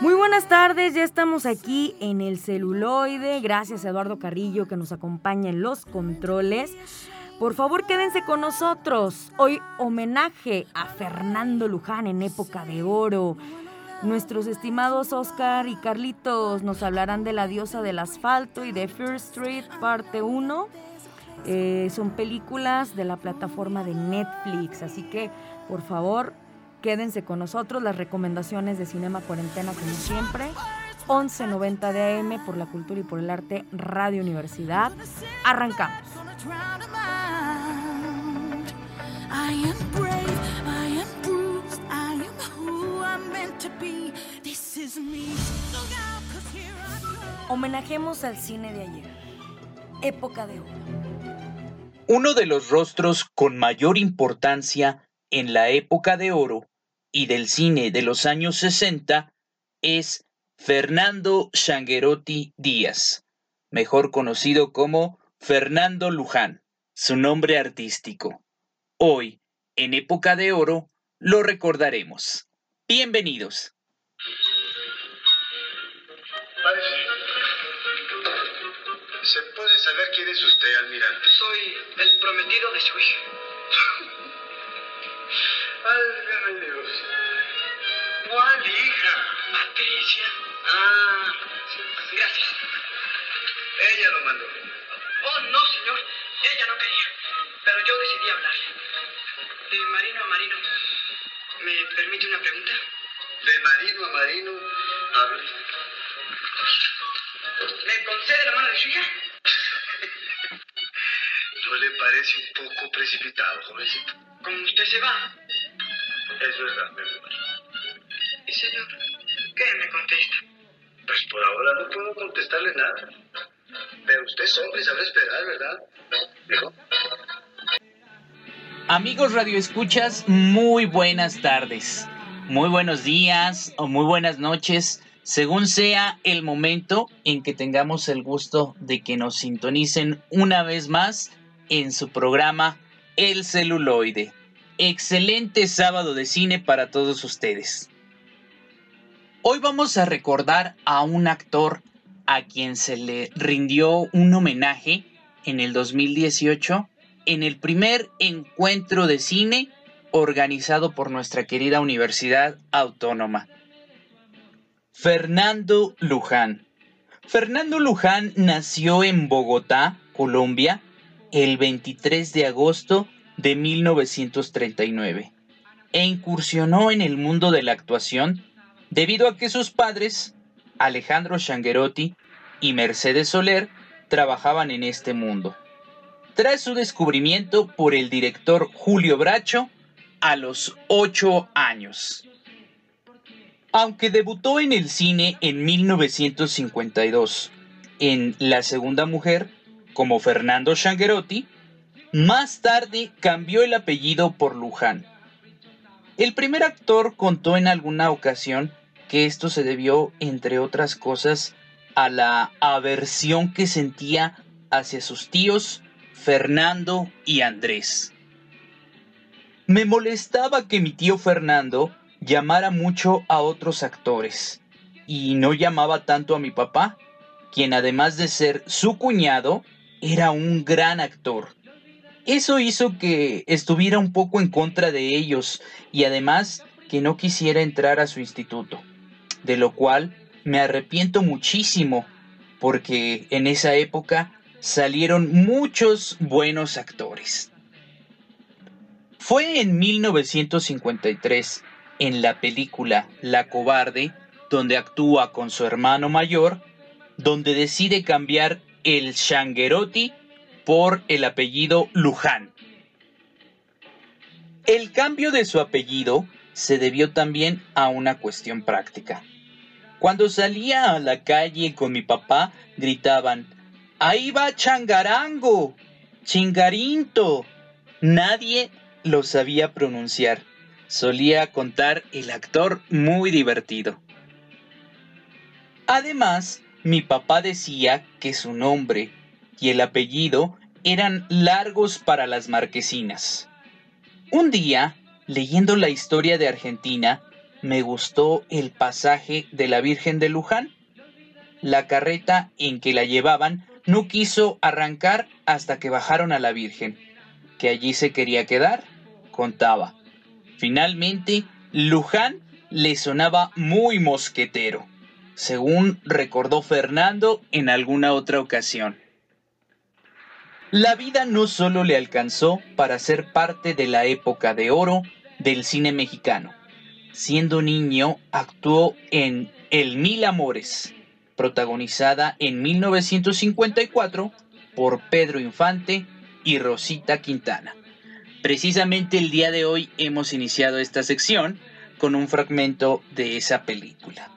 Muy buenas tardes, ya estamos aquí en el celuloide. Gracias a Eduardo Carrillo que nos acompaña en los controles. Por favor, quédense con nosotros. Hoy homenaje a Fernando Luján en época de oro. Nuestros estimados Oscar y Carlitos nos hablarán de La diosa del asfalto y de First Street parte 1. Eh, son películas de la plataforma de Netflix, así que por favor quédense con nosotros. Las recomendaciones de Cinema Cuarentena como siempre. 1190 de AM por la cultura y por el arte Radio Universidad. Arrancamos. Homenajemos al cine de ayer. Época de oro. Uno de los rostros con mayor importancia en la época de oro y del cine de los años 60 es Fernando Shanguerotti Díaz, mejor conocido como Fernando Luján, su nombre artístico. Hoy, en época de oro, lo recordaremos. Bienvenidos. ¿Se puede saber quién es usted, almirante? Soy el prometido de su hija. Válgame Dios. ¿Cuál hija? Patricia. Ah, Gracias. ella lo mandó. Oh, no, señor. Ella no quería. Pero yo decidí hablarle. De marino a marino. ¿Me permite una pregunta? De marino a marino, hable. ¿Me concede la mano de su hija? ¿No le parece un poco precipitado, jovencito? Como usted se va. Es verdad, mi hermano. Y señor, ¿qué me contesta? Pues por ahora no puedo contestarle nada. Pero usted es hombre y sabrá esperar, ¿verdad? ¿Dijo? Amigos radioescuchas, muy buenas tardes, muy buenos días o muy buenas noches, según sea el momento en que tengamos el gusto de que nos sintonicen una vez más en su programa El celuloide. Excelente sábado de cine para todos ustedes. Hoy vamos a recordar a un actor a quien se le rindió un homenaje en el 2018 en el primer encuentro de cine organizado por nuestra querida Universidad Autónoma. Fernando Luján. Fernando Luján nació en Bogotá, Colombia, el 23 de agosto de 1939 e incursionó en el mundo de la actuación debido a que sus padres, Alejandro Shanguerotti y Mercedes Soler, trabajaban en este mundo. Tras su descubrimiento por el director Julio Bracho a los 8 años. Aunque debutó en el cine en 1952 en La Segunda Mujer como Fernando Shanguerotti, más tarde cambió el apellido por Luján. El primer actor contó en alguna ocasión que esto se debió, entre otras cosas, a la aversión que sentía hacia sus tíos Fernando y Andrés. Me molestaba que mi tío Fernando llamara mucho a otros actores y no llamaba tanto a mi papá, quien además de ser su cuñado, era un gran actor. Eso hizo que estuviera un poco en contra de ellos y además que no quisiera entrar a su instituto, de lo cual me arrepiento muchísimo porque en esa época salieron muchos buenos actores. Fue en 1953, en la película La cobarde, donde actúa con su hermano mayor, donde decide cambiar el Shanguerotti por el apellido Luján. El cambio de su apellido se debió también a una cuestión práctica. Cuando salía a la calle con mi papá, gritaban, ¡Ahí va Changarango! ¡Chingarinto! Nadie lo sabía pronunciar. Solía contar el actor muy divertido. Además, mi papá decía que su nombre y el apellido eran largos para las marquesinas. Un día, leyendo la historia de Argentina, me gustó el pasaje de la Virgen de Luján. La carreta en que la llevaban no quiso arrancar hasta que bajaron a la Virgen, que allí se quería quedar, contaba. Finalmente, Luján le sonaba muy mosquetero, según recordó Fernando en alguna otra ocasión. La vida no solo le alcanzó para ser parte de la época de oro del cine mexicano. Siendo niño, actuó en El Mil Amores, protagonizada en 1954 por Pedro Infante y Rosita Quintana. Precisamente el día de hoy hemos iniciado esta sección con un fragmento de esa película.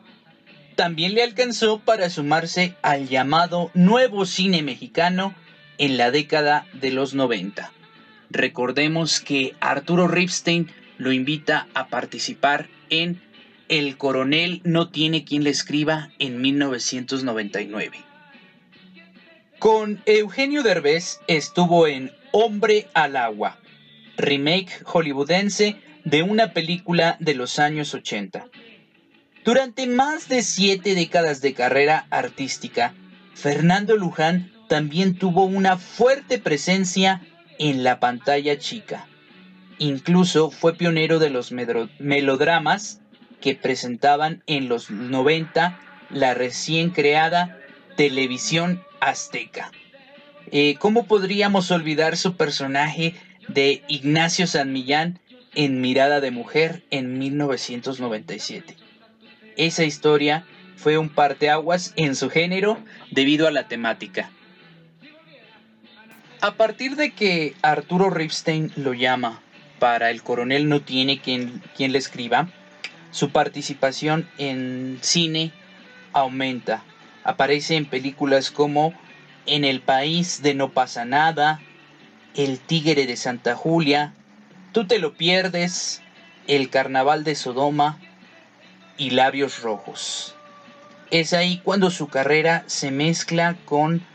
También le alcanzó para sumarse al llamado nuevo cine mexicano en la década de los 90. Recordemos que Arturo Ripstein lo invita a participar en El coronel no tiene quien le escriba en 1999. Con Eugenio Derbez estuvo en Hombre al agua, remake hollywoodense de una película de los años 80. Durante más de siete décadas de carrera artística, Fernando Luján también tuvo una fuerte presencia en la pantalla chica. Incluso fue pionero de los melodramas que presentaban en los 90 la recién creada televisión azteca. Eh, ¿Cómo podríamos olvidar su personaje de Ignacio San Millán en Mirada de Mujer en 1997? Esa historia fue un parteaguas en su género debido a la temática. A partir de que Arturo Ripstein lo llama para El coronel no tiene quien, quien le escriba, su participación en cine aumenta. Aparece en películas como En el país de no pasa nada, El tigre de Santa Julia, Tú te lo pierdes, El carnaval de Sodoma y Labios Rojos. Es ahí cuando su carrera se mezcla con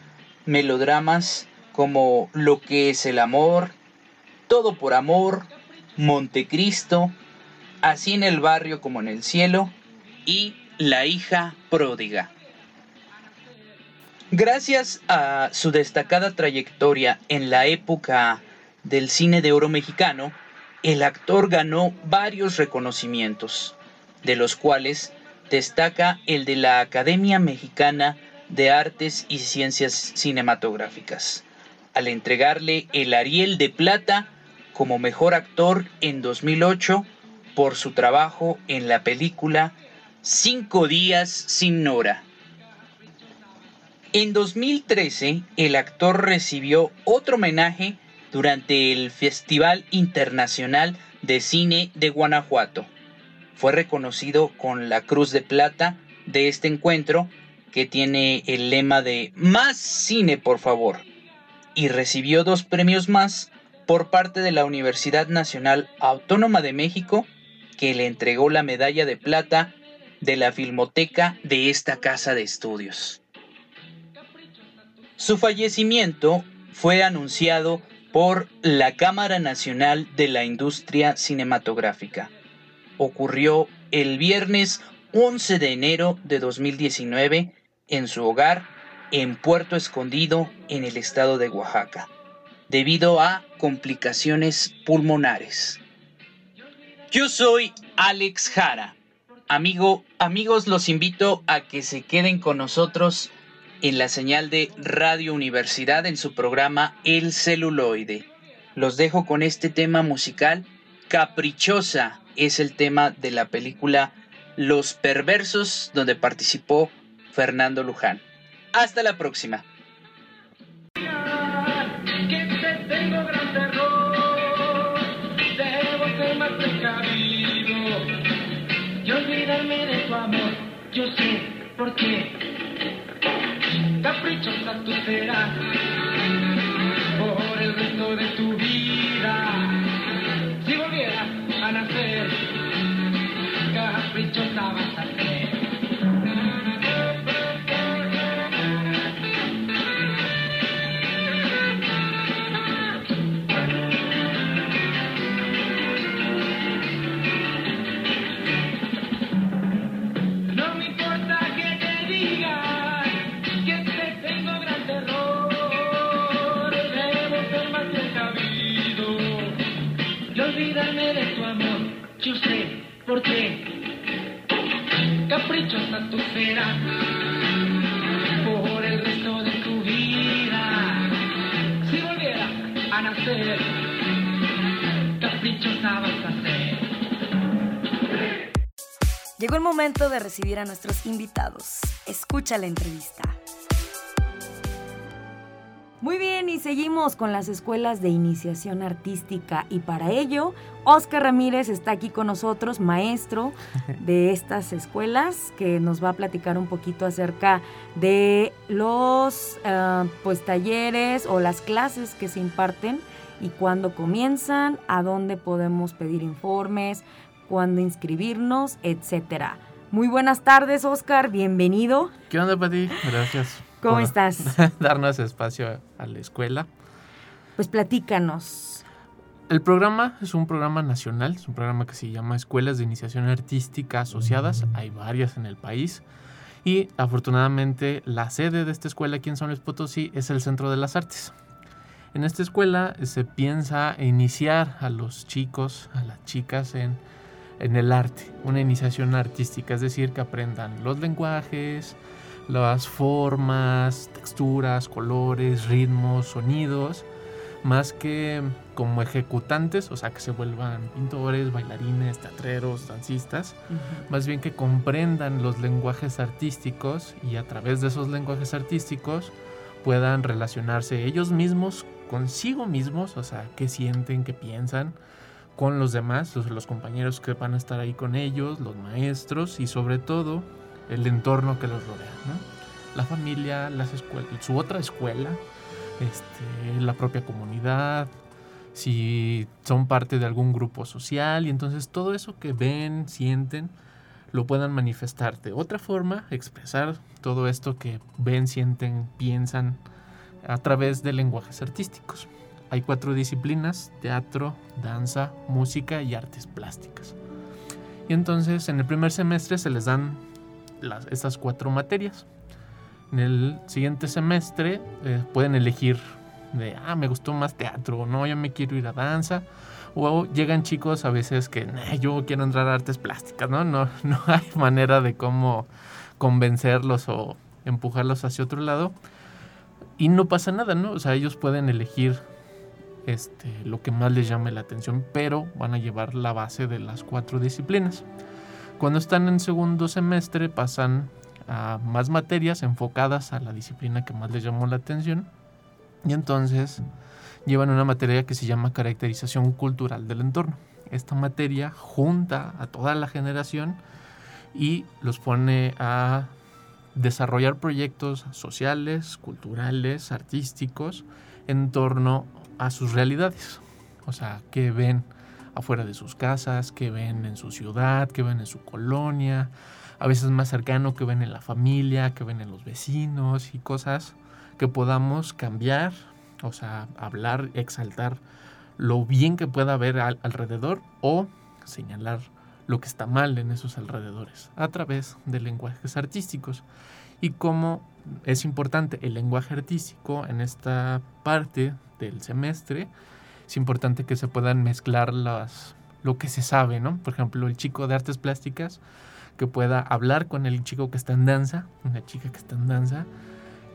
melodramas como Lo que es el amor, Todo por amor, Montecristo, Así en el barrio como en el cielo y La hija pródiga. Gracias a su destacada trayectoria en la época del cine de oro mexicano, el actor ganó varios reconocimientos, de los cuales destaca el de la Academia Mexicana de Artes y Ciencias Cinematográficas al entregarle el Ariel de Plata como mejor actor en 2008 por su trabajo en la película Cinco días sin Nora. En 2013, el actor recibió otro homenaje durante el Festival Internacional de Cine de Guanajuato. Fue reconocido con la Cruz de Plata de este encuentro que tiene el lema de Más cine, por favor y recibió dos premios más por parte de la Universidad Nacional Autónoma de México, que le entregó la medalla de plata de la Filmoteca de esta casa de estudios. Su fallecimiento fue anunciado por la Cámara Nacional de la Industria Cinematográfica. Ocurrió el viernes 11 de enero de 2019 en su hogar en Puerto Escondido, en el estado de Oaxaca, debido a complicaciones pulmonares. Yo soy Alex Jara. Amigo, amigos, los invito a que se queden con nosotros en la señal de Radio Universidad en su programa El celuloide. Los dejo con este tema musical. Caprichosa es el tema de la película Los Perversos, donde participó Fernando Luján. Hasta la próxima. Yo sé por qué. Caprichosa tú serás por el resto de Caprichosa tú serás por el resto de tu vida. Si volviera a nacer, caprichosa vas a ser. Llegó el momento de recibir a nuestros invitados. Escucha la entrevista. Muy bien, y seguimos con las escuelas de iniciación artística y para ello, Oscar Ramírez está aquí con nosotros, maestro de estas escuelas, que nos va a platicar un poquito acerca de los ah, pues talleres o las clases que se imparten y cuándo comienzan, a dónde podemos pedir informes, cuándo inscribirnos, etcétera. Muy buenas tardes, Oscar, bienvenido. ¿Qué onda, Pati? Gracias. ¿Cómo por estás? Darnos espacio a la escuela. Pues platícanos. El programa es un programa nacional, es un programa que se llama Escuelas de Iniciación Artística Asociadas. Hay varias en el país. Y afortunadamente la sede de esta escuela aquí en San Luis Potosí es el Centro de las Artes. En esta escuela se piensa iniciar a los chicos, a las chicas en, en el arte, una iniciación artística, es decir, que aprendan los lenguajes, las formas, texturas, colores, ritmos, sonidos, más que como ejecutantes, o sea, que se vuelvan pintores, bailarines, teatreros, dancistas, más bien que comprendan los lenguajes artísticos y a través de esos lenguajes artísticos puedan relacionarse ellos mismos consigo mismos, o sea, qué sienten, qué piensan con los demás, los, los compañeros que van a estar ahí con ellos, los maestros y sobre todo el entorno que los rodea, ¿no? La familia, las escuelas, su otra escuela, este, la propia comunidad, si son parte de algún grupo social y entonces todo eso que ven, sienten, lo puedan manifestar de otra forma, expresar todo esto que ven, sienten, piensan a través de lenguajes artísticos. Hay cuatro disciplinas, teatro, danza, música y artes plásticas. Y entonces en el primer semestre se les dan las, estas cuatro materias. En el siguiente semestre eh, pueden elegir de, ah, me gustó más teatro, no, yo me quiero ir a danza. O llegan chicos a veces que, yo quiero entrar a artes plásticas, ¿no? No, no hay manera de cómo convencerlos o empujarlos hacia otro lado. Y no pasa nada, ¿no? O sea, ellos pueden elegir este, lo que más les llame la atención, pero van a llevar la base de las cuatro disciplinas. Cuando están en segundo semestre pasan a más materias enfocadas a la disciplina que más les llamó la atención y entonces llevan una materia que se llama caracterización cultural del entorno. Esta materia junta a toda la generación y los pone a desarrollar proyectos sociales, culturales, artísticos en torno a sus realidades. O sea, qué ven afuera de sus casas, qué ven en su ciudad, qué ven en su colonia, a veces más cercano, qué ven en la familia, qué ven en los vecinos y cosas que podamos cambiar, o sea, hablar, exaltar lo bien que pueda haber al alrededor o señalar lo que está mal en esos alrededores a través de lenguajes artísticos. Y cómo es importante el lenguaje artístico en esta parte del semestre es importante que se puedan mezclar las lo que se sabe, ¿no? Por ejemplo, el chico de artes plásticas que pueda hablar con el chico que está en danza, una chica que está en danza,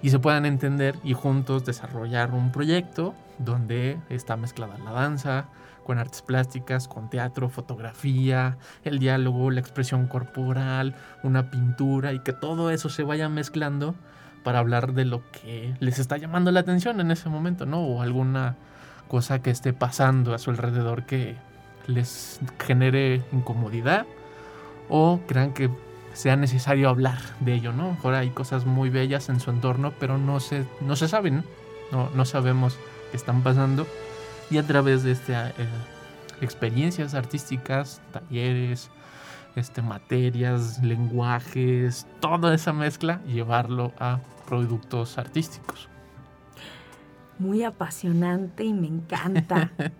y se puedan entender y juntos desarrollar un proyecto donde está mezclada la danza con artes plásticas, con teatro, fotografía, el diálogo, la expresión corporal, una pintura y que todo eso se vaya mezclando para hablar de lo que les está llamando la atención en ese momento, ¿no? O alguna cosa que esté pasando a su alrededor que les genere incomodidad o crean que sea necesario hablar de ello, ¿no? Ahora hay cosas muy bellas en su entorno, pero no se, no se saben, ¿no? No, sabemos qué están pasando. Y a través de este, eh, experiencias artísticas, talleres, este, materias, lenguajes, toda esa mezcla, llevarlo a productos artísticos. Muy apasionante y me encanta.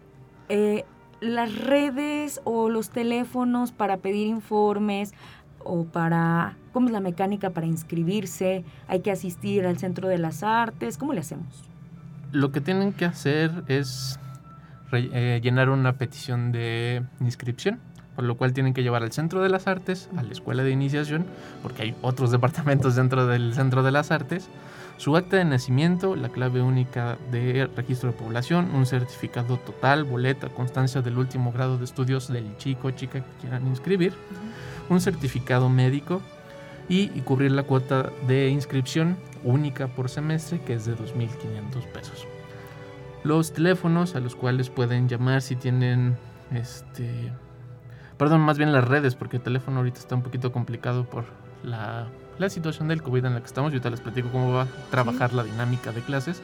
Eh, las redes o los teléfonos para pedir informes o para, ¿cómo es la mecánica para inscribirse? ¿Hay que asistir al Centro de las Artes? ¿Cómo le hacemos? Lo que tienen que hacer es eh, llenar una petición de inscripción, por lo cual tienen que llevar al Centro de las Artes, a la Escuela de Iniciación, porque hay otros departamentos dentro del Centro de las Artes, su acta de nacimiento, la clave única de registro de población, un certificado total, boleta, constancia del último grado de estudios del chico o chica que quieran inscribir, un certificado médico y, cubrir la cuota de inscripción única por semestre que es de 2.500 pesos. Los teléfonos a los cuales pueden llamar si tienen este... Perdón, más bien las redes, porque el teléfono ahorita está un poquito complicado por la la situación del COVID en la que estamos. Yo te les platico cómo va a trabajar la dinámica de clases.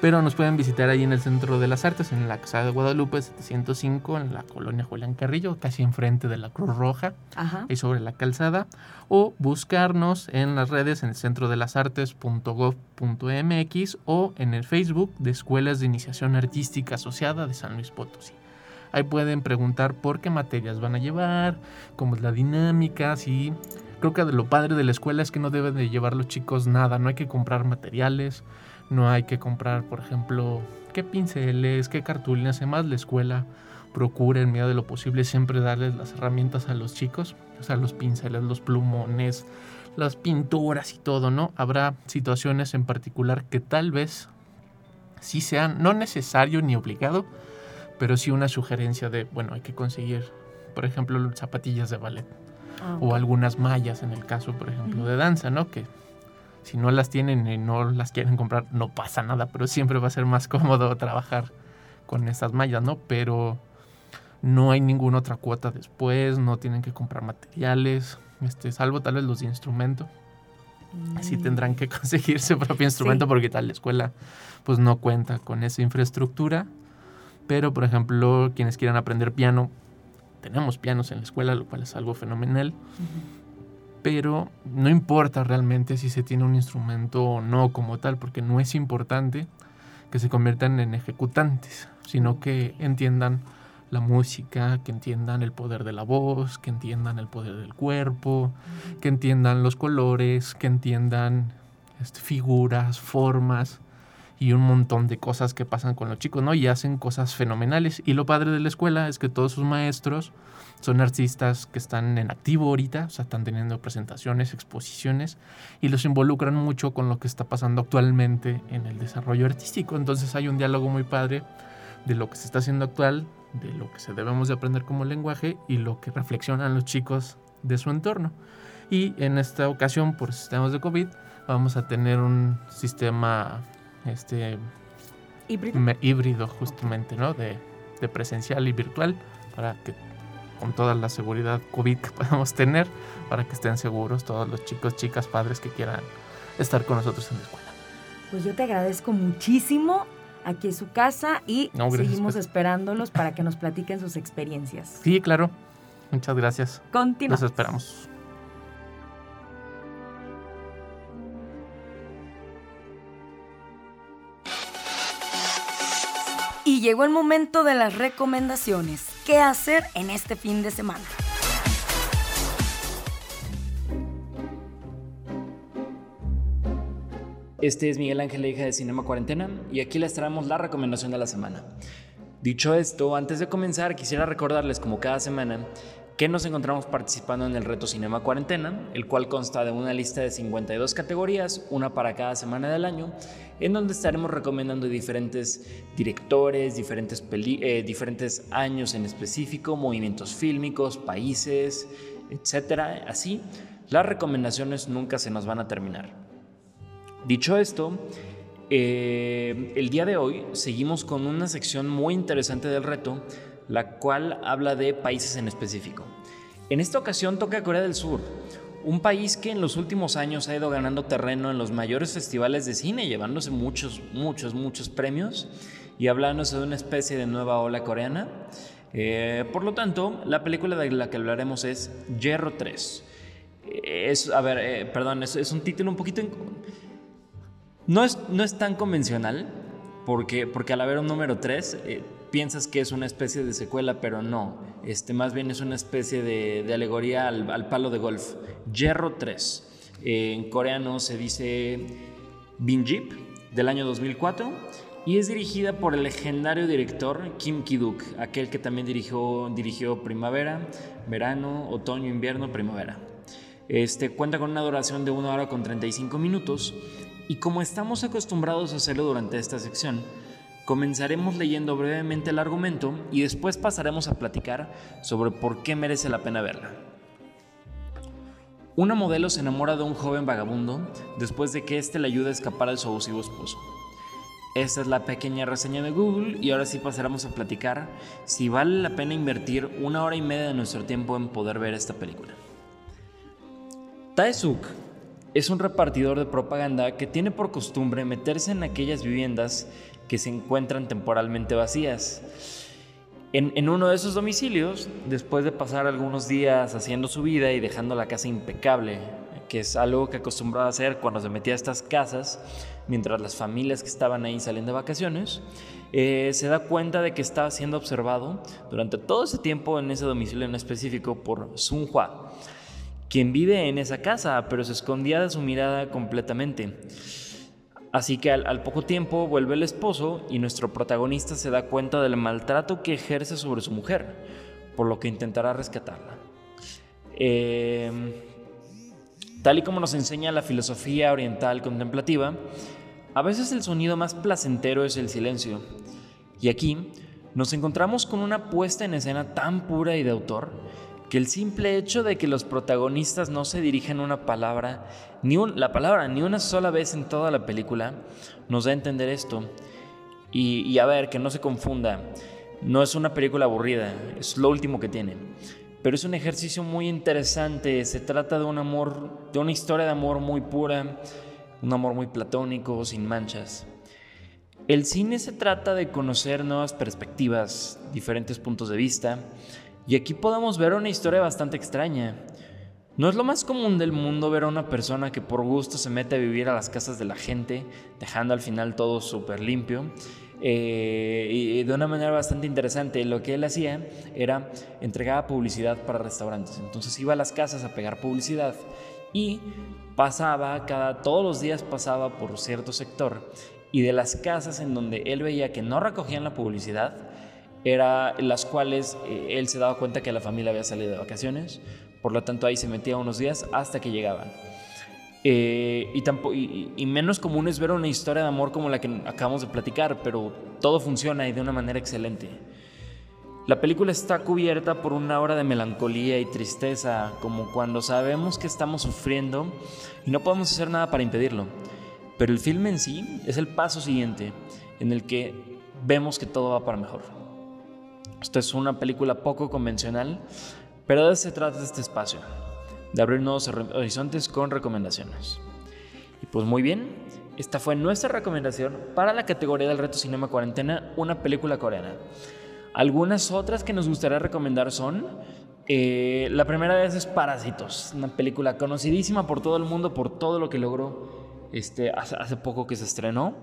Pero nos pueden visitar ahí en el Centro de las Artes, en la Casa de Guadalupe 705, en la colonia Julián Carrillo, casi enfrente de la Cruz Roja, y sobre la calzada. O buscarnos en las redes en el centro de las artes.gov.mx o en el Facebook de Escuelas de Iniciación Artística Asociada de San Luis Potosí. Ahí pueden preguntar por qué materias van a llevar, cómo es la dinámica, si creo que lo padre de la escuela es que no deben de llevar los chicos nada, no hay que comprar materiales, no hay que comprar, por ejemplo, qué pinceles, qué cartulinas, además la escuela procura en medida de lo posible siempre darles las herramientas a los chicos, o sea, los pinceles, los plumones, las pinturas y todo, ¿no? Habrá situaciones en particular que tal vez sí sean, no necesario ni obligado, pero sí una sugerencia de, bueno, hay que conseguir, por ejemplo, zapatillas de ballet Ah, o algunas mallas en el caso, por ejemplo, de danza, ¿no? Que si no las tienen y no las quieren comprar, no pasa nada, pero siempre va a ser más cómodo trabajar con esas mallas, ¿no? Pero no hay ninguna otra cuota después, no tienen que comprar materiales, este, salvo tal vez los de instrumento. Así mm. tendrán que conseguir su propio instrumento porque tal la escuela pues no cuenta con esa infraestructura. Pero, por ejemplo, quienes quieran aprender piano, tenemos pianos en la escuela, lo cual es algo fenomenal. Pero no importa realmente si se tiene un instrumento o no como tal, porque no es importante que se conviertan en ejecutantes, sino que entiendan la música, que entiendan el poder de la voz, que entiendan el poder del cuerpo, que entiendan los colores, que entiendan este, figuras, formas y un montón de cosas que pasan con los chicos, ¿no? Y hacen cosas fenomenales. Y lo padre de la escuela es que todos sus maestros son artistas que están en activo ahorita, o sea, están teniendo presentaciones, exposiciones, y los involucran mucho con lo que está pasando actualmente en el desarrollo artístico. Entonces hay un diálogo muy padre de lo que se está haciendo actual, de lo que se debemos de aprender como lenguaje y lo que reflexionan los chicos de su entorno. Y en esta ocasión, por sistemas de COVID, vamos a tener un sistema este híbrido, justamente, ¿no? De, de, presencial y virtual para que con toda la seguridad COVID que podamos tener, para que estén seguros todos los chicos, chicas, padres que quieran estar con nosotros en la escuela. Pues yo te agradezco muchísimo. Aquí es su casa y seguimos pues. esperándolos para que nos platiquen sus experiencias. Sí, claro. Muchas gracias. Continuamos. Los esperamos. Y llegó el momento de las recomendaciones. ¿Qué hacer en este fin de semana? Este es Miguel Ángel, hija de Cinema Cuarentena, y aquí les traemos la recomendación de la semana. Dicho esto, antes de comenzar, quisiera recordarles, como cada semana, que nos encontramos participando en el reto Cinema Cuarentena, el cual consta de una lista de 52 categorías, una para cada semana del año, en donde estaremos recomendando diferentes directores, diferentes, eh, años en específico, movimientos fílmicos, países, etc. Así, las recomendaciones nunca se nos van a terminar. Dicho esto, eh, el día de hoy seguimos con una sección muy interesante del reto, la cual habla de países en específico. En esta ocasión toca Corea del Sur, un país que en los últimos años ha ido ganando terreno en los mayores festivales de cine, llevándose muchos, muchos, muchos premios y hablándose de una especie de nueva ola coreana. Eh, por lo tanto, la película de la que hablaremos es Hierro 3. Es, a ver, eh, perdón, es, un título un poquito... No es, no es tan convencional, porque, porque al haber un número 3, piensas que es una especie de secuela, pero no. Este, más bien es una especie de, alegoría al, al palo de golf. Hierro 3. Eh, en coreano se dice Binjip, del año 2004, y es dirigida por el legendario director Kim Ki-duk, aquel que también dirigió, dirigió Primavera, Verano, Otoño, Invierno, Primavera. Este, cuenta con una duración de 1 hora con 35 minutos y como estamos acostumbrados a hacerlo durante esta sección, comenzaremos leyendo brevemente el argumento y después pasaremos a platicar sobre por qué merece la pena verla. Una modelo se enamora de un joven vagabundo después de que éste le ayude a escapar de su abusivo esposo. Esta es la pequeña reseña de Google y ahora sí pasaremos a platicar si vale la pena invertir una hora y media de nuestro tiempo en poder ver esta película. Tae-suk es un repartidor de propaganda que tiene por costumbre meterse en aquellas viviendas que se encuentran temporalmente vacías. En, uno de esos domicilios, después de pasar algunos días haciendo su vida y dejando la casa impecable, que es algo que acostumbraba a hacer cuando se metía a estas casas, mientras las familias que estaban ahí salen de vacaciones, eh, se da cuenta de que estaba siendo observado durante todo ese tiempo en ese domicilio en específico por Sun Hua, quien vive en esa casa, pero se escondía de su mirada completamente. Así que al, poco tiempo vuelve el esposo y nuestro protagonista se da cuenta del maltrato que ejerce sobre su mujer, por lo que intentará rescatarla. Eh, tal y como nos enseña la filosofía oriental contemplativa, a veces el sonido más placentero es el silencio. Y aquí nos encontramos con una puesta en escena tan pura y de autor que el simple hecho de que los protagonistas no se dirijan una palabra, ni la palabra ni una sola vez en toda la película, nos da a entender esto. Y, y, a ver, que no se confunda, no es una película aburrida, es lo último que tiene. Pero es un ejercicio muy interesante, se trata de un amor, de una historia de amor muy pura, un amor muy platónico, sin manchas. El cine se trata de conocer nuevas perspectivas, diferentes puntos de vista, y aquí podemos ver una historia bastante extraña. No es lo más común del mundo ver a una persona que por gusto se mete a vivir a las casas de la gente, dejando al final todo súper limpio. Eh, y de una manera bastante interesante, lo que él hacía era entregar publicidad para restaurantes. Entonces iba a las casas a pegar publicidad y pasaba, cada, todos los días pasaba por cierto sector y de las casas en donde él veía que no recogían la publicidad, era las cuales eh, él se daba cuenta que la familia había salido de vacaciones, por lo tanto ahí se metía unos días hasta que llegaban. Eh, y, y, y, menos común es ver una historia de amor como la que acabamos de platicar, pero todo funciona y de una manera excelente. La película está cubierta por una hora de melancolía y tristeza, como cuando sabemos que estamos sufriendo y no podemos hacer nada para impedirlo. Pero el filme en sí es el paso siguiente, en el que vemos que todo va para mejor. Esta es una película poco convencional, pero de se trata este espacio, de abrir nuevos horizontes con recomendaciones. Y pues muy bien, esta fue nuestra recomendación para la categoría del reto Cinema Cuarentena, una película coreana. Algunas otras que nos gustaría recomendar son, eh, la primera de esas es Parásitos, una película conocidísima por todo el mundo, por todo lo que logró este, hace, hace poco que se estrenó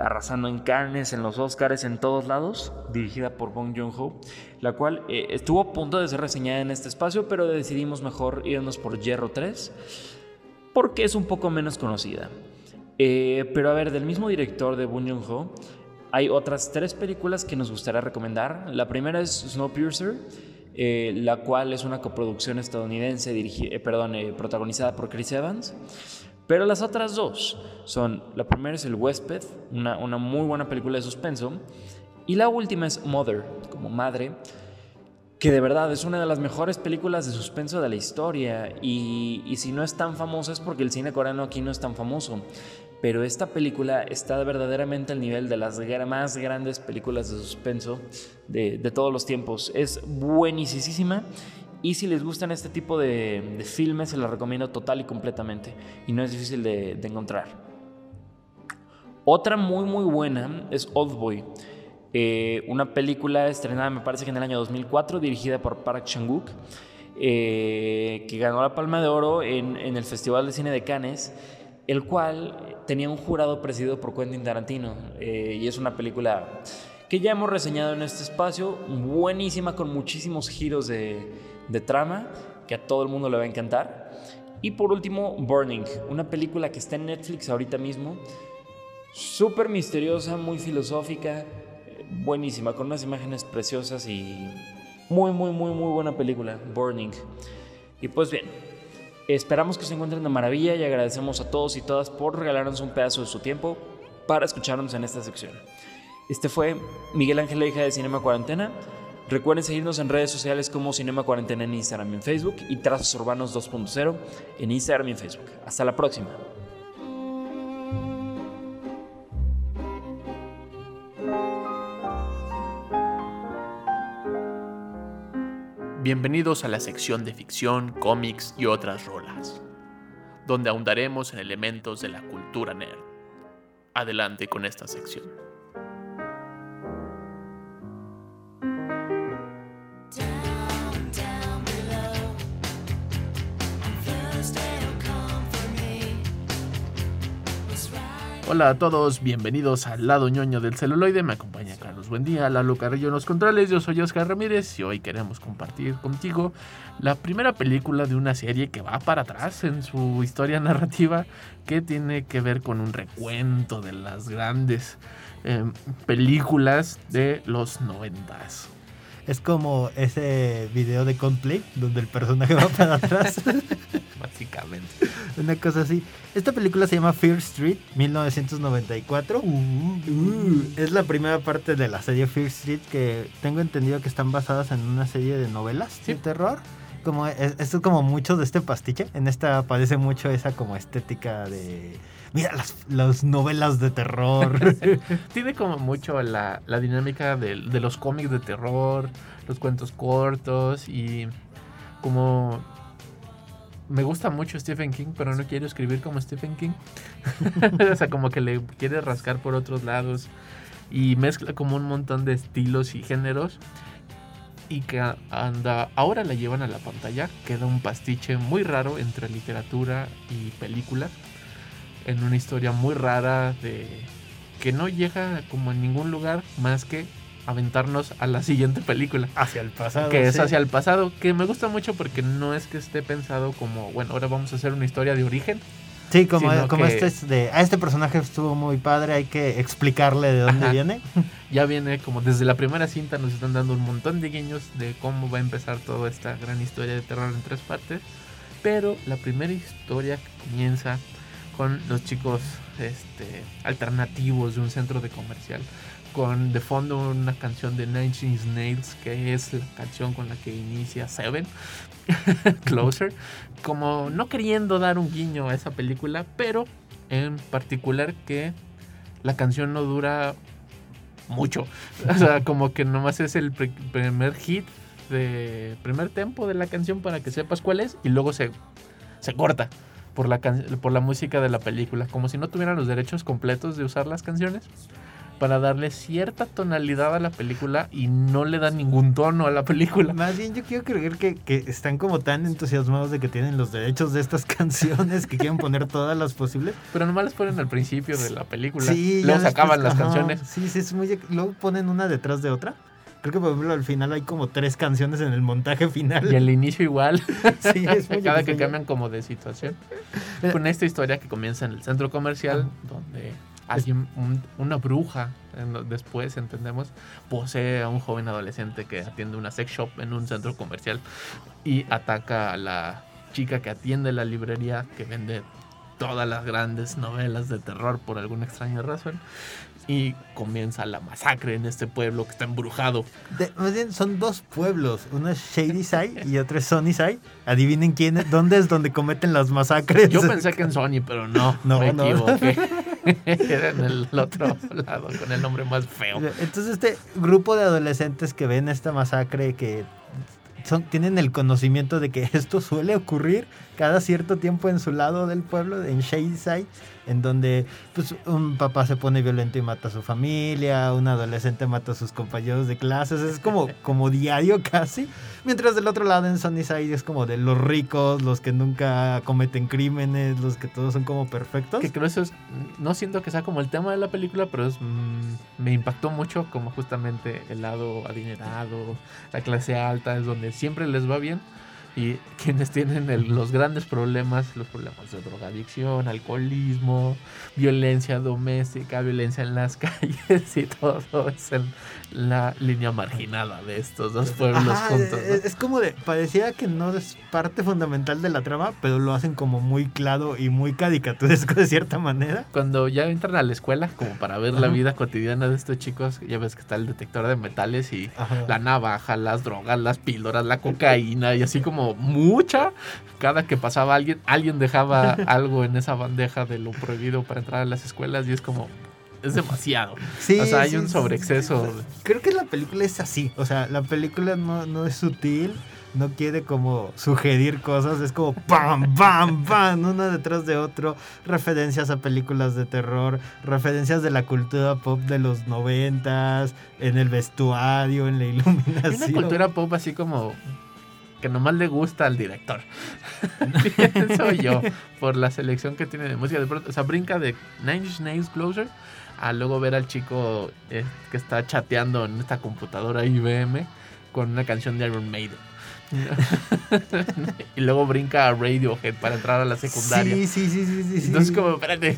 arrasando en Cannes, en los Oscars, en todos lados, dirigida por Bong Joon-ho, la cual eh, estuvo a punto de ser reseñada en este espacio, pero decidimos mejor irnos por Hierro 3, porque es un poco menos conocida. Eh, pero a ver, del mismo director de Bong Joon-ho, hay otras tres películas que nos gustaría recomendar. La primera es Snowpiercer, eh, la cual es una coproducción estadounidense eh, perdón, protagonizada por Chris Evans. Pero las otras dos son, la primera es El Huésped, una, una, muy buena película de suspenso, y la última es Mother, como madre, que de verdad es una de las mejores películas de suspenso de la historia, y, y si no es tan famosa es porque el cine coreano aquí no es tan famoso. pero esta película está verdaderamente al nivel de las más grandes películas de suspenso de, de todos los tiempos. Es buenísima y si les gustan este tipo de, de filmes, se los recomiendo total y completamente. Y no es difícil de, encontrar. Otra muy muy buena es Oldboy. Eh, una película estrenada me parece que en el año 2004 dirigida por Park Chan-wook eh, que ganó la Palma de Oro en, en el Festival de Cine de Cannes el cual tenía un jurado presidido por Quentin Tarantino eh, y es una película que ya hemos reseñado en este espacio, buenísima con muchísimos giros de, de trama que a todo el mundo le va a encantar. Y por último, Burning, una película que está en Netflix ahorita mismo, súper misteriosa, muy filosófica, buenísima, con unas imágenes preciosas y muy, muy, muy, muy buena película, Burning. Y pues bien, esperamos que se encuentren de maravilla y agradecemos a todos y todas por regalarnos un pedazo de su tiempo para escucharnos en esta sección. Este fue Miguel Ángel Leija de Cinema Cuarentena. Recuerden seguirnos en redes sociales como Cinema Cuarentena en Instagram y en Facebook y Trazos Urbanos 2.0 en Instagram y en Facebook. Hasta la próxima. Bienvenidos a la sección de ficción, cómics y otras rolas, donde ahondaremos en elementos de la cultura nerd. Adelante con esta sección. Hola a todos, bienvenidos al lado ñoño del celuloide. Me acompaña Carlos Buendía, Lalo Carrillo en los controles. Yo soy Oscar Ramírez y hoy queremos compartir contigo la primera película de una serie que va para atrás en su historia narrativa, que tiene que ver con un recuento de las grandes eh, películas de los noventas. Es como ese video de Coldplay donde el personaje va para atrás. Básicamente. Una cosa así. Esta película se llama Fear Street 1994. Uh, es la primera parte de la serie Fear Street que tengo entendido que están basadas en una serie de novelas de terror. Como es, esto es como mucho de este pastiche. En esta aparece mucho esa como estética de mira las, las novelas de terror. Tiene como mucho la, la dinámica de, de los cómics de terror, los cuentos cortos y como... Me gusta mucho Stephen King, pero no quiero escribir como Stephen King. o sea, como que le quiere rascar por otros lados y mezcla como un montón de estilos y géneros. Y que anda, ahora la llevan a la pantalla. Queda un pastiche muy raro entre literatura y película. En una historia muy rara de que no llega como en ningún lugar más que aventarnos a la siguiente película. hacia el pasado. Que es sí. hacia el pasado, que me gusta mucho porque no es que esté pensado como, bueno, ahora vamos a hacer una historia de origen. Sí, como, como que- este es de. A este personaje estuvo muy padre, hay que explicarle de dónde Ajá. viene. Ya viene como desde la primera cinta nos están dando un montón de guiños de cómo va a empezar toda esta gran historia de terror en tres partes. Pero la primera historia comienza con los chicos este, alternativos de un centro de comercial. Con de fondo una canción de Nine Inch Nails, que es la canción con la que inicia Seven, Closer. Como no queriendo dar un guiño a esa película, pero en particular que la canción no dura mucho. O sea, como que nomás es el pri- primer hit de primer tempo de la canción para que sepas cuál es y luego se, se corta por la, por la música de la película, como si no tuvieran los derechos completos de usar las canciones para darle cierta tonalidad a la película y no le dan ningún tono a la película. Más bien yo quiero creer que, que están como tan entusiasmados de que tienen los derechos de estas canciones que quieren poner todas las posibles. Pero nomás las ponen al principio de la película. Sí, luego se acaban las canciones. Sí, sí, es muy... Luego ponen una detrás de otra. Creo que por ejemplo al final hay como tres canciones en el montaje final. Y el inicio igual. Sí, es muy Cada que cambian como de situación. Con esta historia que comienza en el centro comercial, donde alguien, un- una bruja, después entendemos, posee a un joven adolescente que atiende una sex shop en un centro comercial y ataca a la chica que atiende la librería que vende todas las grandes novelas de terror por alguna extraña razón. Y comienza la masacre en este pueblo que está embrujado. De- más bien son dos pueblos. Uno es Shady Side y otro es Sunny Side. Adivinen quién es, dónde es donde cometen las masacres. Yo pensé que en Sony, pero no, No, me no. equivoqué. Era en el otro lado, con el nombre más feo. Entonces este grupo de adolescentes que ven esta masacre, que son, tienen el conocimiento de que esto suele ocurrir cada cierto tiempo en su lado del pueblo, en Shadyside, en donde pues, un papá se pone violento y mata a su familia, un adolescente mata a sus compañeros de clases, es como, como diario casi, mientras del otro lado en Sunnyside es como de los ricos, los que nunca cometen crímenes, los que todos son como perfectos. Que creo eso es, no siento que sea como el tema de la película, pero es, mm, me impactó mucho como justamente el lado adinerado, la clase alta, es donde siempre les va bien. Y quienes tienen el- los grandes problemas, los problemas de drogadicción, alcoholismo, violencia doméstica, violencia en las calles y todo es en la línea marginada de estos dos pueblos Ajá, juntos. ¿no? es, es como de, pareciera que no es parte fundamental de la trama, pero lo hacen como muy claro y muy caricaturesco de cierta manera. Cuando ya entran a la escuela, como para ver la vida cotidiana de estos chicos, ya ves que está el detector de metales y Ajá. la navaja, las drogas, las píldoras, la cocaína y así como mucha. Cada que pasaba alguien, alguien dejaba algo en esa bandeja de lo prohibido para entrar a las escuelas y es como, es demasiado. Sí, o sea, hay sí, un sobreexceso. sí. Creo que la película es así. O sea, la película no, no es sutil, no quiere como sugerir cosas, es como ¡pam, pam, pam! Uno detrás de otro. Referencias a películas de terror, referencias de la cultura pop de los noventas, en el vestuario, en la Hay iluminación. una cultura pop así como que nomás le gusta al director. Pienso yo, por la selección que tiene de música. De pronto, o sea, brinca de Nine Inch Nails Closer a luego ver al chico eh, que está chateando en esta computadora IBM con una canción de Iron Maiden. y luego brinca a Radiohead para entrar a la secundaria. Sí, sí, sí, sí, sí. sí. Entonces, como, espérate.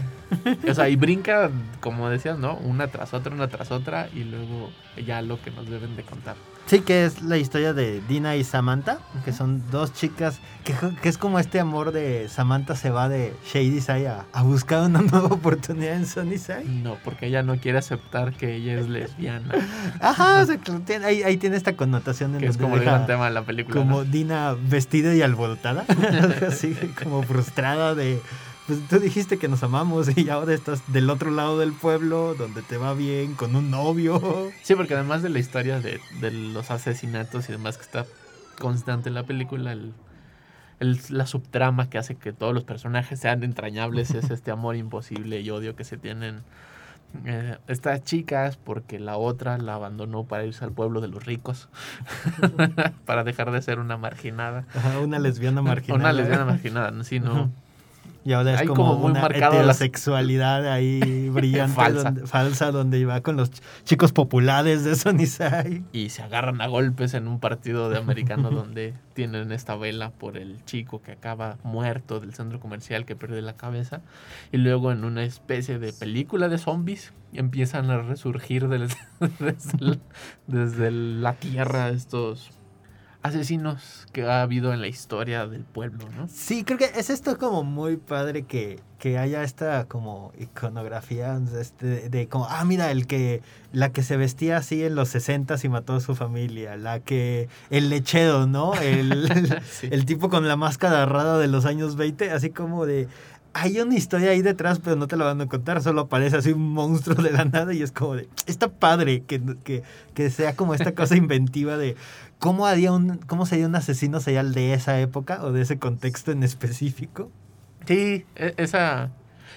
O sea, y brinca, como decías, ¿no? Una tras otra, una tras otra, y luego ya lo que nos deben de contar. Sí, que es la historia de Dina y Samantha, que son dos chicas, que, que es como este amor de Samantha se va de Shadyside a, a buscar una nueva oportunidad en Sunnyside. No, porque ella no quiere aceptar que ella es lesbiana, Ajá, o sea, tiene- ahí, ahí tiene esta connotación en que es como el gran tema de la película. como ¿no? Dina vestida y alborotada, así como frustrada de, pues tú dijiste que nos amamos y ahora estás del otro lado del pueblo donde te va bien con un novio. Sí, porque además de la historia de, de los asesinatos y demás que está constante en la película, el, el- la subtrama que hace que todos los personajes sean entrañables es este amor imposible y odio que se tienen eh, estas chicas porque la otra la abandonó para irse al pueblo de los ricos, para dejar de ser una marginada. Ajá, una lesbiana marginal. Una lesbiana marginada, ¿no? sí, no. Y ahora es Hay como, como muy una marcado las- heterosexualidad ahí brillante, Falsa. donde- falsa, donde va con los ch- chicos populares de Sunnyside. y se agarran a golpes en un partido de americano donde tienen esta vela por el chico que acaba muerto del centro comercial que pierde la cabeza y luego en una especie de película de zombies empiezan a resurgir desde, desde la tierra estos asesinos que ha habido en la historia del pueblo, ¿no? Sí, creo que es esto como muy padre que, que haya esta como iconografía este, de como, ah, mira, el que, la que se vestía así en los 60 y mató a su familia, la que, el lechero, ¿no? El, Sí. el tipo con la máscara rara de los años 20, así como de... Hay una historia ahí detrás, pero no te la van a contar. Solo aparece así un monstruo de la nada y es como de... Está padre que, que, que sea como esta cosa inventiva de cómo, haría un, cómo sería un asesino serial de esa época o de ese contexto en específico. Sí, e- esa.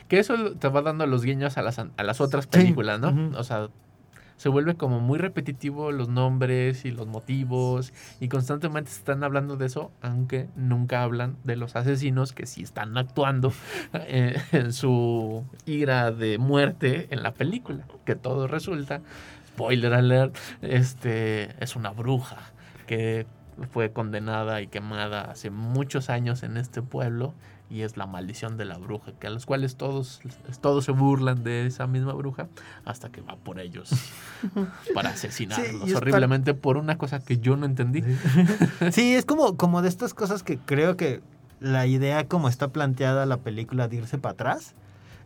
Que eso te va dando los guiños a las, a las otras películas, ¿no? O sea, se vuelve como muy repetitivo los nombres y los motivos. Y constantemente están hablando de eso, aunque nunca hablan de los asesinos que sí están actuando eh, en su ira de muerte en la película. Que todo resulta, spoiler alert, este es una bruja que fue condenada y quemada hace muchos años en este pueblo y es la maldición de la bruja, que a los cuales todos, todos se burlan de esa misma bruja hasta que va por ellos para asesinarlos horriblemente por una cosa que yo no entendí. Sí, es como, como de estas cosas que creo que la idea como está planteada la película de irse para atrás,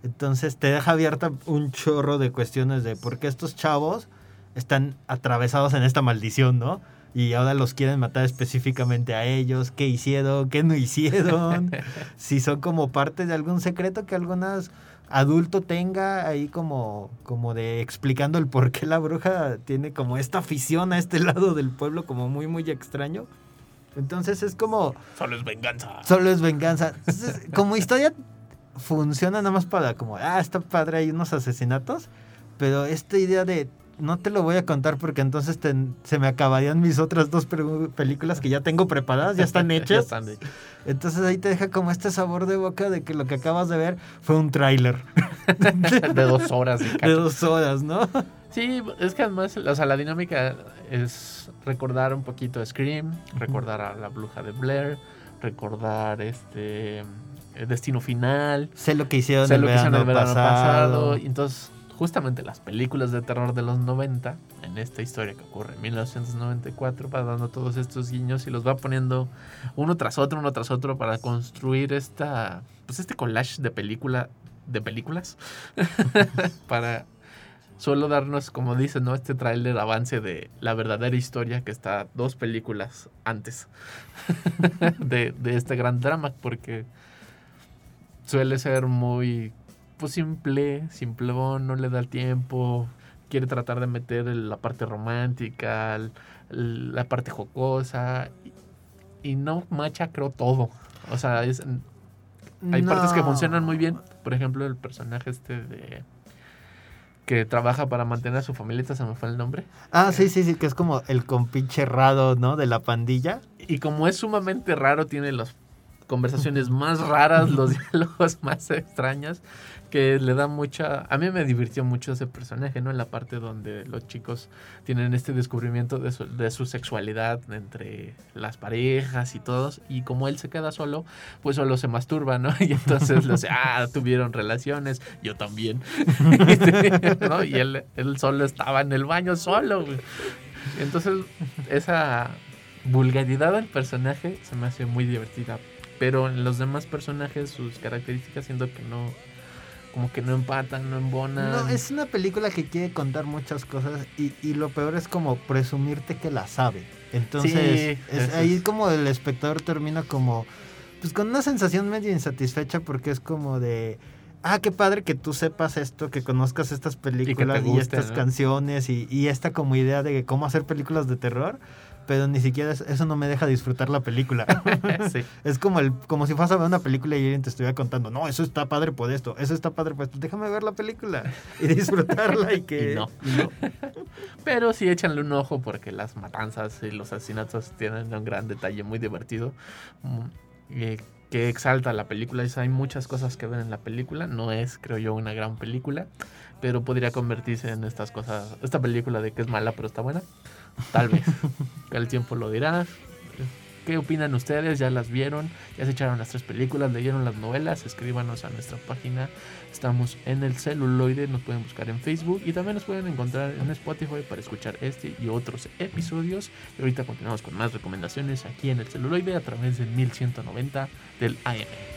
entonces te deja abierta un chorro de cuestiones de por qué estos chavos están atravesados en esta maldición, ¿no? Y ahora los quieren matar específicamente a ellos, qué hicieron, qué no hicieron, si son como parte de algún secreto que algunas adulto tenga ahí como, como de explicando el por qué la bruja tiene como esta afición a este lado del pueblo como muy, muy extraño. Entonces es como... Solo es venganza. Solo es venganza. Entonces, como historia funciona nada más para como, ah, está padre, hay unos asesinatos, pero esta idea de no te lo voy a contar porque entonces te- se me acabarían mis otras dos pe- películas que ya tengo preparadas, ya están Ya hechas. están hechas. Entonces ahí te deja como este sabor de boca de que lo que acabas de ver fue un tráiler de dos horas. de cacho. dos horas, ¿no? Sí, es que además, o sea, la dinámica es recordar un poquito a Scream, recordar a la bruja de Blair, recordar este el Destino Final, Sé lo que hicieron sé el lo que hicieron el verano pasado. pasado. Entonces, justamente las películas de terror de los 90, en esta historia que ocurre en 1994, va dando todos estos guiños y los va poniendo uno tras otro, uno tras otro para construir esta, pues este collage de película, de películas, para solo darnos, como dicen, ¿no? Este tráiler avance de la verdadera historia que está dos películas antes de, de este gran drama, porque suele ser muy pues simple, simplón, no le da el tiempo, quiere tratar de meter la parte romántica, la parte jocosa y, y no macha creo todo. O sea, es, hay partes que funcionan muy bien, por ejemplo, el personaje este de que trabaja para mantener a su familia, se me fue el nombre. Ah, sí, sí, sí, que es como el compinche raro, ¿no? De la pandilla. Y como es sumamente raro, tiene las conversaciones más raras, los diálogos más extraños, que le da mucha... A mí me divirtió mucho ese personaje, ¿no? En la parte donde los chicos tienen este descubrimiento de su, de su sexualidad entre las parejas y todos, y como él se queda solo, pues solo se masturba, ¿no? Y entonces le dice, ah, tuvieron relaciones, yo también. ¿no? Y él, él solo estaba en el baño solo, güey. Entonces, esa vulgaridad del personaje se me hace muy divertida. Pero en los demás personajes, sus características, siento que no. Como que no empatan, no embonan. No, es una película que quiere contar muchas cosas y, y lo peor es como presumirte que la sabe. Entonces, Sí, es, ahí como el espectador termina como, pues con una sensación medio insatisfecha porque es como de, ah, qué padre que tú sepas esto, que conozcas estas películas y, estas ¿no? canciones y, y esta como idea de cómo hacer películas de terror. Pero ni siquiera es- eso no me deja disfrutar la película. sí. Es como el como si fueras a ver una película y alguien te estuviera contando, no, eso está padre por esto, eso está padre por esto. Déjame ver la película y disfrutarla y que... Y no. Pero sí échanle un ojo porque las matanzas y los asesinatos tienen un gran detalle muy divertido. mm, eh, que exalta la película. Hay muchas cosas que ver en la película. No es, creo yo, una gran película. Pero podría convertirse en estas cosas. Esta película de que es mala pero está buena. Tal vez. El tiempo lo dirá. ¿Qué opinan ustedes? ¿Ya las vieron? ¿Ya se echaron las tres películas? ¿Leyeron las novelas? Escríbanos a nuestra página. Estamos en el celuloide. Nos pueden buscar en Facebook. Y también nos pueden encontrar en Spotify para escuchar este y otros episodios. Y ahorita continuamos con más recomendaciones aquí en el celuloide a través del 1190 del AM.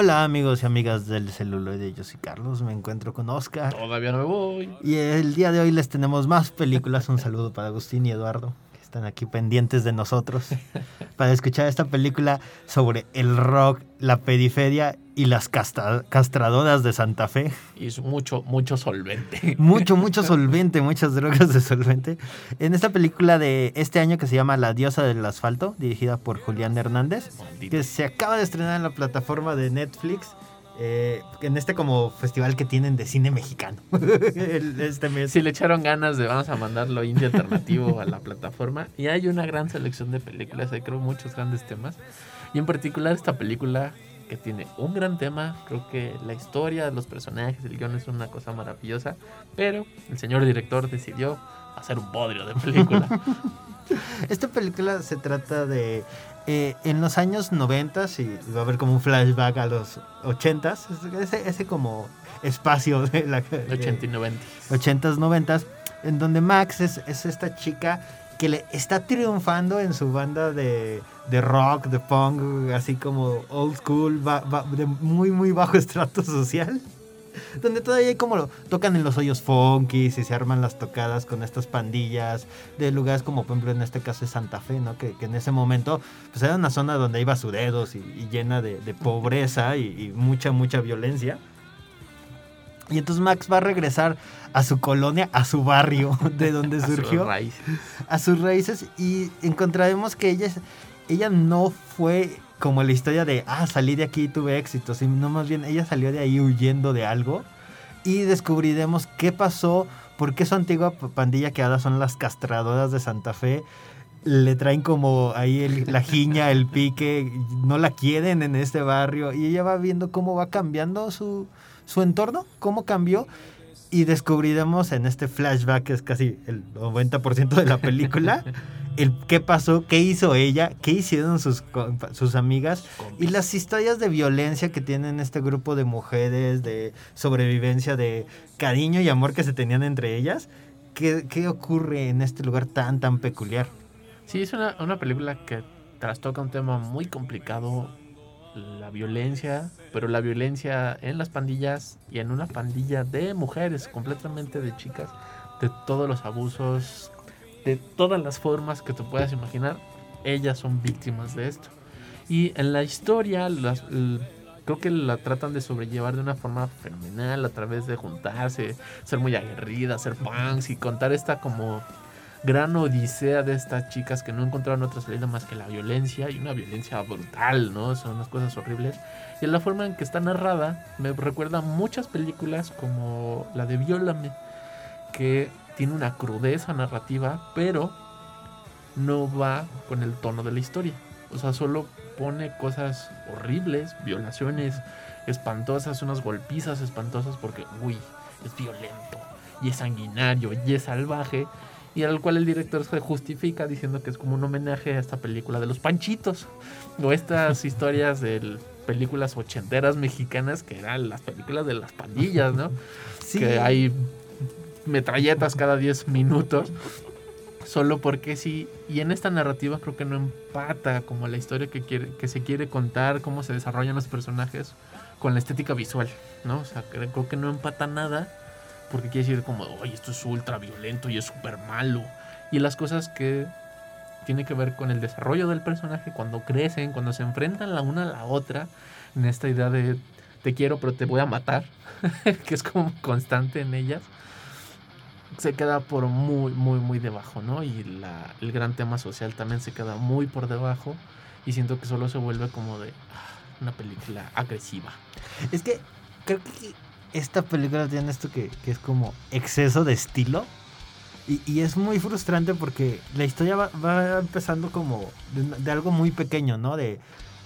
Hola amigos y amigas del celuloide, yo soy Carlos, me encuentro con Oscar. Todavía no me voy. Y el día de hoy les tenemos más películas. Un saludo para Agustín y Eduardo, están aquí pendientes de nosotros, para escuchar esta película sobre el rock, la periferia y las castra- castradoras de Santa Fe. Y es mucho, mucho solvente. Mucho, mucho solvente, muchas drogas de solvente. En esta película de este año que se llama La diosa del asfalto, dirigida por Julián Hernández, que se acaba de estrenar en la plataforma de Netflix. Eh, en este como festival que tienen de cine mexicano El- este mes. Si le echaron ganas de vamos a mandarlo indie alternativo a la plataforma. Y hay una gran selección de películas, hay creo muchos grandes temas. Y en particular esta película que tiene un gran tema. Creo que la historia, los personajes, el guion es una cosa maravillosa. Pero el señor director decidió hacer un bodrio de película. Esta película se trata de. Eh, en los años 90, y va a haber como un flashback a los 80, ese, ese como espacio de la. de- 80 y 90. 80s, 90s, en donde Max es, es esta chica que le está triunfando en su banda de, de rock, de punk, así como old school, ba- ba- de muy, muy bajo estrato social. Donde todavía hay como lo, tocan en los hoyos funky y se arman las tocadas con estas pandillas de lugares como por ejemplo en este caso es Santa Fe, ¿no? Que, que en ese momento pues era una zona donde hay basureros y, y llena de, de pobreza y, y mucha, mucha violencia. Y entonces Max va a regresar a su colonia, a su barrio, de donde A sus surgió, raíces. a sus raíces, y encontraremos que ella, ella no fue como la historia de, ah, salí de aquí y tuve éxito, sino más bien ella salió de ahí huyendo de algo, y descubriremos qué pasó, por qué su antigua pandilla, que ahora son las castradoras de Santa Fe, le traen como ahí el- la jiña, el pique, no la quieren en este barrio, y ella va viendo cómo va cambiando su, su entorno, cómo cambió, y descubriremos en este flashback, que es casi el 90% de la película, el qué pasó, qué hizo ella, qué hicieron sus, sus amigas y las historias de violencia que tienen este grupo de mujeres, de sobrevivencia, de cariño y amor que se tenían entre ellas. ¿Qué, qué ocurre en este lugar tan, tan peculiar? Sí, es una, una película que trastoca un tema muy complicado, la violencia, pero la violencia en las pandillas y en una pandilla de mujeres, completamente de chicas, de todos los abusos, de todas las formas que te puedas imaginar, ellas son víctimas de esto. Y en la historia, las- l- creo que la tratan de sobrellevar de una forma fenomenal a través de juntarse, ser muy aguerridas, ser punks y contar esta como gran odisea de estas chicas que no encontraron otra salida más que la violencia y una violencia brutal, ¿no? Son unas cosas horribles. Y la forma en que está narrada me recuerda a muchas películas como la de Viólame, que tiene una crudeza narrativa, pero no va con el tono de la historia. O sea, solo pone cosas horribles, violaciones espantosas, unas golpizas espantosas porque, uy, es violento y es sanguinario y es salvaje. Y al cual el director se justifica diciendo que es como un homenaje a esta película de los panchitos. O estas historias de películas ochenteras mexicanas que eran las películas de las pandillas, ¿no? Sí. Que hay metralletas cada 10 minutos. Solo porque sí. Y en esta narrativa creo que no empata como la historia que, quiere, que se quiere contar, cómo se desarrollan los personajes con la estética visual, ¿no? O sea, creo que no empata nada porque quiere decir como, oye, esto es ultra violento y es súper malo. Y las cosas que tiene que ver con el desarrollo del personaje cuando crecen, cuando se enfrentan la una a la otra, en esta idea de te quiero pero te voy a matar, que es como constante en ellas, se queda por muy, muy, muy debajo, ¿no? Y la, el gran tema social también se queda muy por debajo y siento que solo se vuelve como de ah, una película agresiva. Es que creo que esta película tiene esto que, que es como exceso de estilo. Y, y es muy frustrante porque la historia va, va empezando como de, de algo muy pequeño, ¿no? De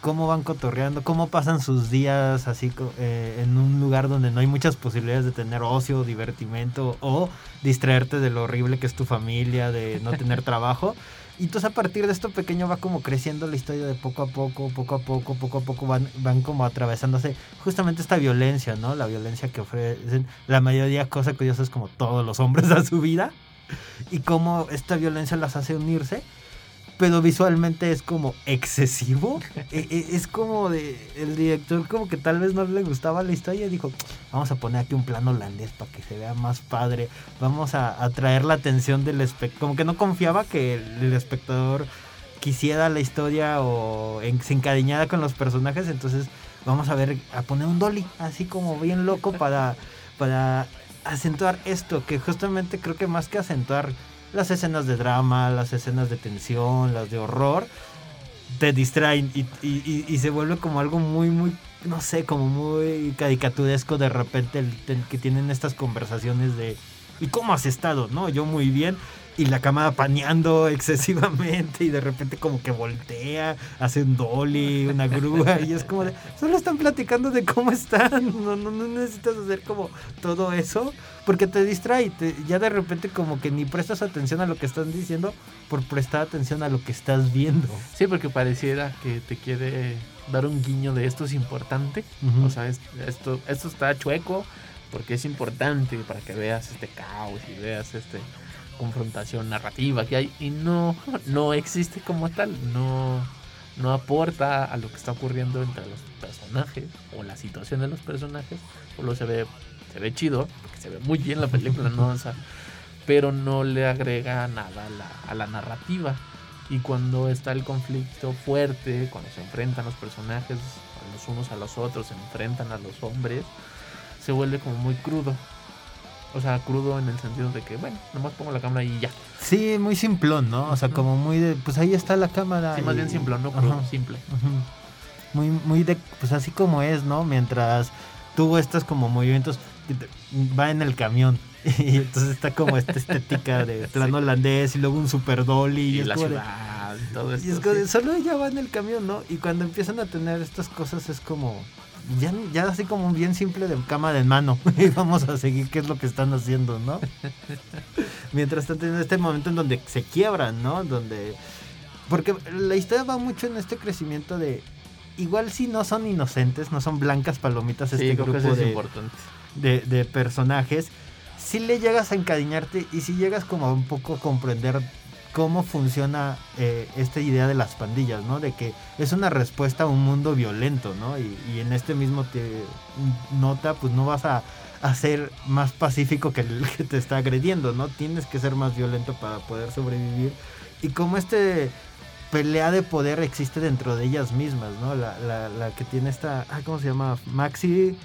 cómo van cotorreando, cómo pasan sus días así eh, en un lugar donde no hay muchas posibilidades de tener ocio, divertimento o distraerte de lo horrible que es tu familia, de no tener trabajo. Y entonces a partir de esto pequeño va como creciendo la historia de poco a poco, poco a poco, poco a poco van, van como atravesándose justamente esta violencia, ¿no? La violencia que ofrecen la mayoría, cosa curiosa, es como todos los hombres a su vida. Y cómo esta violencia las hace unirse. Pero visualmente es como excesivo. E- e- es como de. El director, como que tal vez no le gustaba la historia. Dijo: Vamos a poner aquí un plano holandés para que se vea más padre. Vamos a atraer la atención del espectador. Como que no confiaba que el, el espectador quisiera la historia o en- se encariñara con los personajes. Entonces, vamos a ver, a poner un dolly, así como bien loco para, para acentuar esto. Que justamente creo que más que acentuar las escenas de drama, las escenas de tensión, las de horror, te distraen y, y- y- se vuelve como algo muy, muy, no sé, como muy caricaturesco de repente el- el que tienen estas conversaciones de ¿y cómo has estado? No, yo muy bien. Y la cámara paneando excesivamente y de repente como que voltea, hace un dolly, una grúa y es como de, solo están platicando de cómo están, no, no, no necesitas hacer como todo eso porque te distrae, te- ya de repente como que ni prestas atención a lo que están diciendo por prestar atención a lo que estás viendo. Sí, porque pareciera que te quiere dar un guiño de esto es importante. Ujú. O sea, es- esto, esto está chueco porque es importante para que veas este caos y veas este confrontación narrativa que hay y no no existe como tal, no no aporta a lo que está ocurriendo entre los personajes o la situación de los personajes, solo se ve se ve chido, porque se ve muy bien la película, no, O pero no le agrega nada a la, a la narrativa. Y cuando está el conflicto fuerte, cuando se enfrentan los personajes los unos a los otros, se enfrentan a los hombres, se vuelve como muy crudo. O sea, crudo en el sentido de que, bueno, nomás pongo la cámara y ya. Sí, muy simplón, ¿no? O sea, como muy de, pues ahí está la cámara. Sí, más y- bien simple, no crudo, Ajá. simple. Muy, muy de, pues así como es, ¿no? Mientras tuvo estos como movimientos, va en el camión. Y entonces está como esta estética de plano holandés y luego un super dolly. Y, Y es la de- ciudad, y todo y esto. es como de, sí. solo ella va en el camión, ¿no? Y cuando empiezan a tener estas cosas es como, ya, ya así como bien simple de cama de mano. Y vamos a seguir qué es lo que están haciendo, ¿no? Mientras están teniendo este momento en donde se quiebran, ¿no? Donde... Porque la historia va mucho en este crecimiento de... Igual si no son inocentes, no son blancas palomitas Sí, este grupo es de, importante. de, de personajes, si le llegas a encariñarte y si llegas como a un poco a comprender cómo funciona eh, esta idea de las pandillas, ¿no? De que es una respuesta a un mundo violento, ¿no? Y, en este mismo te nota, pues no vas a, a ser más pacífico que el que te está agrediendo, ¿no? Tienes que ser más violento para poder sobrevivir. Y como este pelea de poder existe dentro de ellas mismas, ¿no? La, la, la que tiene esta, ¿cómo se llama? Maxi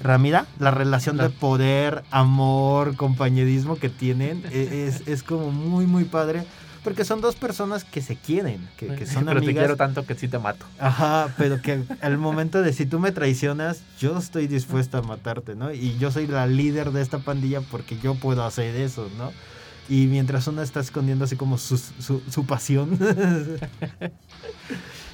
Ramira, la relación La- de poder, amor, compañerismo que tienen e- es, es como muy, muy padre. Porque son dos personas que se quieren, que, que son Pero te amigas. quiero tanto que sí te mato. Ajá, pero que al momento de si tú me traicionas, yo estoy dispuesta a matarte, ¿no? Y yo soy la líder de esta pandilla porque yo puedo hacer eso, ¿no? Y mientras una está escondiendo así como su, su, su pasión.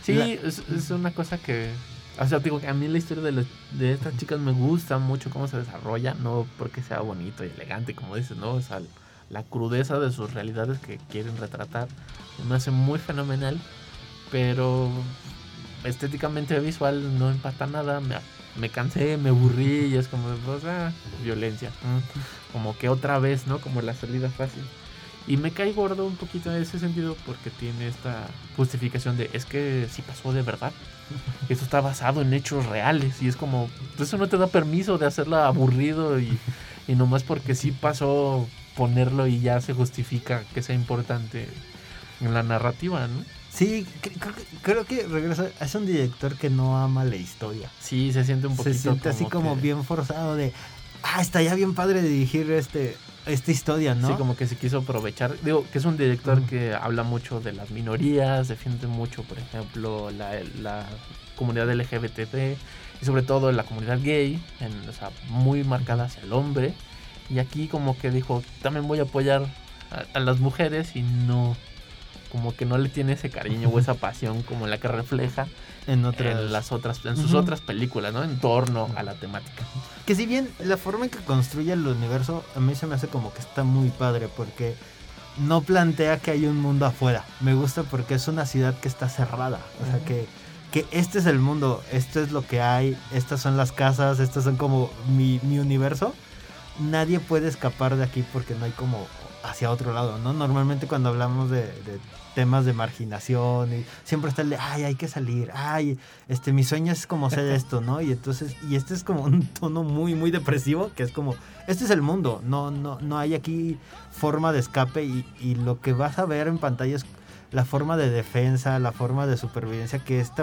Sí, La- es, es una cosa que. O sea, digo que a mí la historia de, de estas chicas me gusta mucho cómo se desarrolla, no porque sea bonito y elegante, como dices, ¿no? O sea, la crudeza de sus realidades que quieren retratar me hace muy fenomenal, pero estéticamente visual no empata nada, me, me cansé, me aburrí y es como, o sea, violencia, como que otra vez, ¿no? Como la salida fácil. Y me cae gordo un poquito en ese sentido porque tiene esta justificación de es que si pasó de verdad. Esto está basado en hechos reales y es como, eso no te da permiso de hacerlo aburrido y, y nomás porque sí pasó ponerlo y ya se justifica que sea importante en la narrativa, ¿no? sí, cre- creo que, creo que regresa. Es un director que no ama la historia. Sí, se siente un poquito Se siente así como que- bien forzado de. Ah, estaría bien padre dirigir este, esta historia, ¿no? Sí, como que se quiso aprovechar. Digo, que es un director que habla mucho de las minorías, defiende mucho, por ejemplo, la, la comunidad LGBTP y sobre todo la comunidad gay, en, o sea, muy marcada hacia el hombre. Y aquí como que dijo, también voy a apoyar a, a las mujeres y no, como que no le tiene ese cariño o esa pasión como la que refleja en otras. en las otras, en sus otras películas, ¿no? En torno a la temática. Que si bien la forma en que construye el universo a mí se me hace como que está muy padre porque no plantea que hay un mundo afuera. Me gusta porque es una ciudad que está cerrada. O sea que, que este es el mundo, esto es lo que hay, estas son las casas, estas son como mi, mi universo. Nadie puede escapar de aquí porque no hay como hacia otro lado, ¿no? Normalmente cuando hablamos de, de temas de marginación y siempre está el de, ay, hay que salir, ay, este, mi sueño es como ser esto, ¿no? Y entonces, y este es como un tono muy, muy depresivo, que es como, este es el mundo, no, no, no hay aquí forma de escape y, y lo que vas a ver en pantalla es la forma de defensa, la forma de supervivencia que este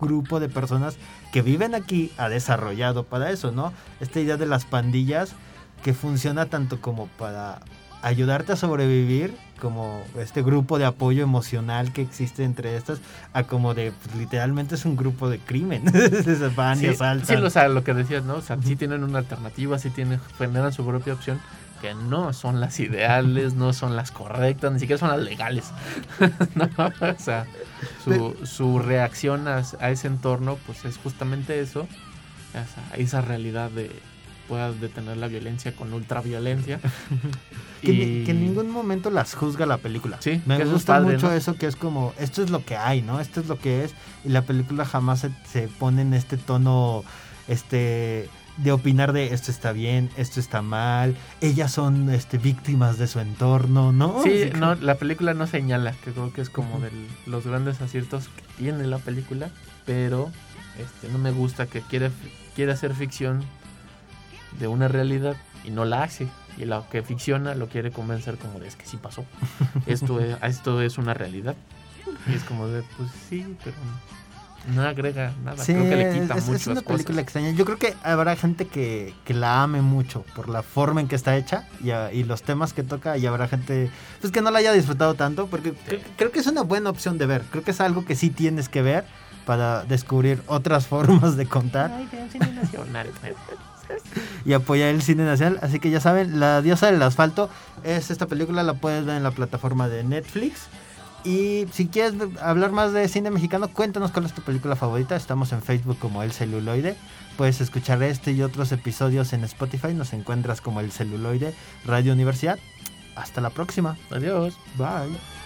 grupo de personas que viven aquí ha desarrollado para eso, ¿no? Esta idea de las pandillas que funciona tanto como para ayudarte a sobrevivir, como este grupo de apoyo emocional que existe entre estas, a como de pues, literalmente es un grupo de crimen. Van y Sí, asaltan. sí, o sea, lo que decías, ¿no? O sea, sí tienen una alternativa, sí tienen, generan su propia opción, que no son las ideales, no son las correctas, ni siquiera son las legales. No, o sea, su, su reacción a, a ese entorno, pues es justamente eso, esa, esa realidad de puedas detener la violencia con ultraviolencia. Que, Y- que en ningún momento las juzga la película. Sí, Me que eso es gusta padre, mucho ¿no? eso que es como, esto es lo que hay, ¿no? Esto es lo que es. Y la película jamás se, se pone en este tono, este de opinar de esto está bien, esto está mal, ellas son este, víctimas de su entorno, ¿no? Sí, no, la película no señala, que creo que es como de los grandes aciertos que tiene la película, pero este no me gusta que quiere, quiere hacer ficción de una realidad y no la hace. Y lo que ficciona lo quiere convencer como de es que sí pasó. Esto es, esto es una realidad. Y es como de, pues sí, pero no agrega nada. Sí, creo que le quita es, es muchas una cosas. película extraña. Yo creo que habrá gente que, que la ame mucho por la forma en que está hecha y, a- y los temas que toca y habrá gente pues que no la haya disfrutado tanto porque creo, creo que es una buena opción de ver. Creo que es algo que sí tienes que ver para descubrir otras formas de contar Ay, nacional. y apoyar el cine nacional. Así que ya saben, La diosa del asfalto es esta película, la puedes ver en la plataforma de Netflix. Y si quieres hablar más de cine mexicano, cuéntanos cuál es tu película favorita. Estamos en Facebook como El Celuloide. Puedes escuchar este y otros episodios en Spotify. Nos encuentras como El Celuloide Radio Universidad. Hasta la próxima. Adiós. Bye.